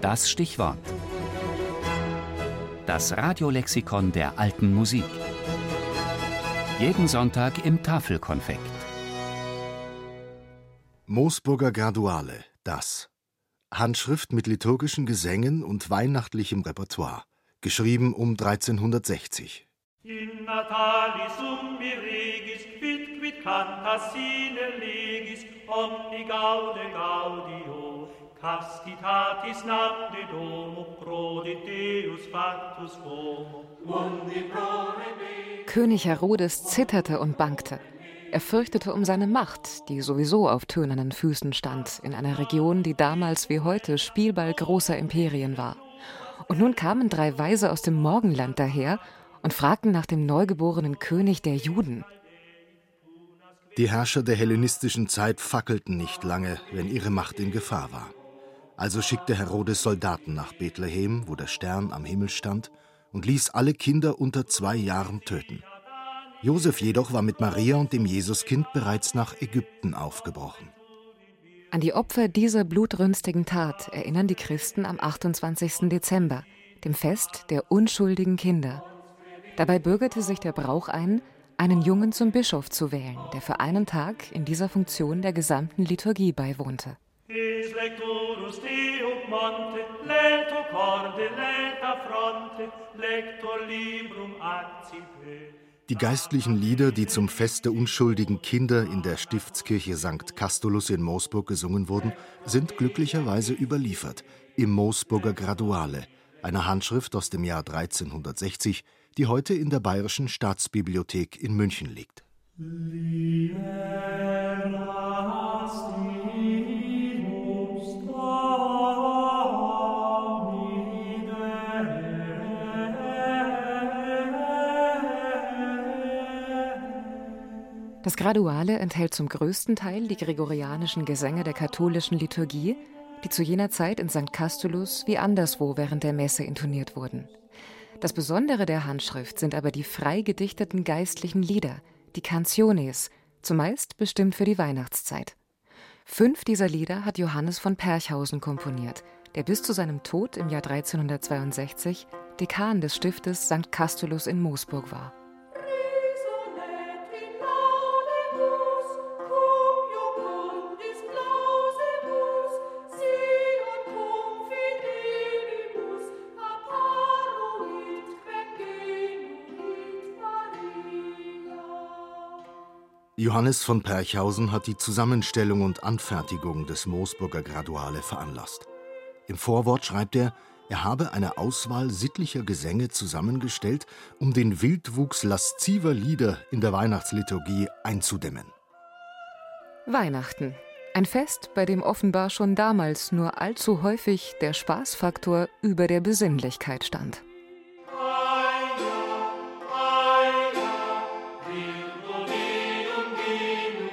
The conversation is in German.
Das Stichwort. Das Radiolexikon der alten Musik. Jeden Sonntag im Tafelkonfekt. Moosburger Graduale, das. Handschrift mit liturgischen Gesängen und weihnachtlichem Repertoire. Geschrieben um 1360. In natalis umbi regis, quid quid cantas sine legis, omni gaude gaudio, castitatis nam de domo, prodit Deus factus homo, König Herodes zitterte und bangte. Er fürchtete um seine Macht, die sowieso auf tönernen Füßen stand, in einer Region, die damals wie heute Spielball großer Imperien war. Und nun kamen drei Weise aus dem Morgenland daher und fragten nach dem neugeborenen König der Juden. Die Herrscher der hellenistischen Zeit fackelten nicht lange, wenn ihre Macht in Gefahr war. Also schickte Herodes Soldaten nach Bethlehem, wo der Stern am Himmel stand, und ließ alle Kinder unter zwei Jahren töten. Josef jedoch war mit Maria und dem Jesuskind bereits nach Ägypten aufgebrochen. An die Opfer dieser blutrünstigen Tat erinnern die Christen am 28. Dezember, dem Fest der unschuldigen Kinder, Dabei bürgerte sich der Brauch ein, einen Jungen zum Bischof zu wählen, der für einen Tag in dieser Funktion der gesamten Liturgie beiwohnte. Die geistlichen Lieder, die zum Fest der unschuldigen Kinder in der Stiftskirche St. Castulus in Moosburg gesungen wurden, sind glücklicherweise überliefert im Moosburger Graduale, einer Handschrift aus dem Jahr 1360, die heute in der Bayerischen Staatsbibliothek in München liegt. Das Graduale enthält zum größten Teil die gregorianischen Gesänge der katholischen Liturgie, die zu jener Zeit in St. Castulus wie anderswo während der Messe intoniert wurden. Das Besondere der Handschrift sind aber die frei gedichteten geistlichen Lieder, die Canciones, zumeist bestimmt für die Weihnachtszeit. Fünf dieser Lieder hat Johannes von Perchhausen komponiert, der bis zu seinem Tod im Jahr 1362 Dekan des Stiftes St. Castulus in Moosburg war. Johannes von Perchhausen hat die Zusammenstellung und Anfertigung des Moosburger Graduale veranlasst. Im Vorwort schreibt er, er habe eine Auswahl sittlicher Gesänge zusammengestellt, um den Wildwuchs lasziver Lieder in der Weihnachtsliturgie einzudämmen. Weihnachten. Ein Fest, bei dem offenbar schon damals nur allzu häufig der Spaßfaktor über der Besinnlichkeit stand. Aleluia.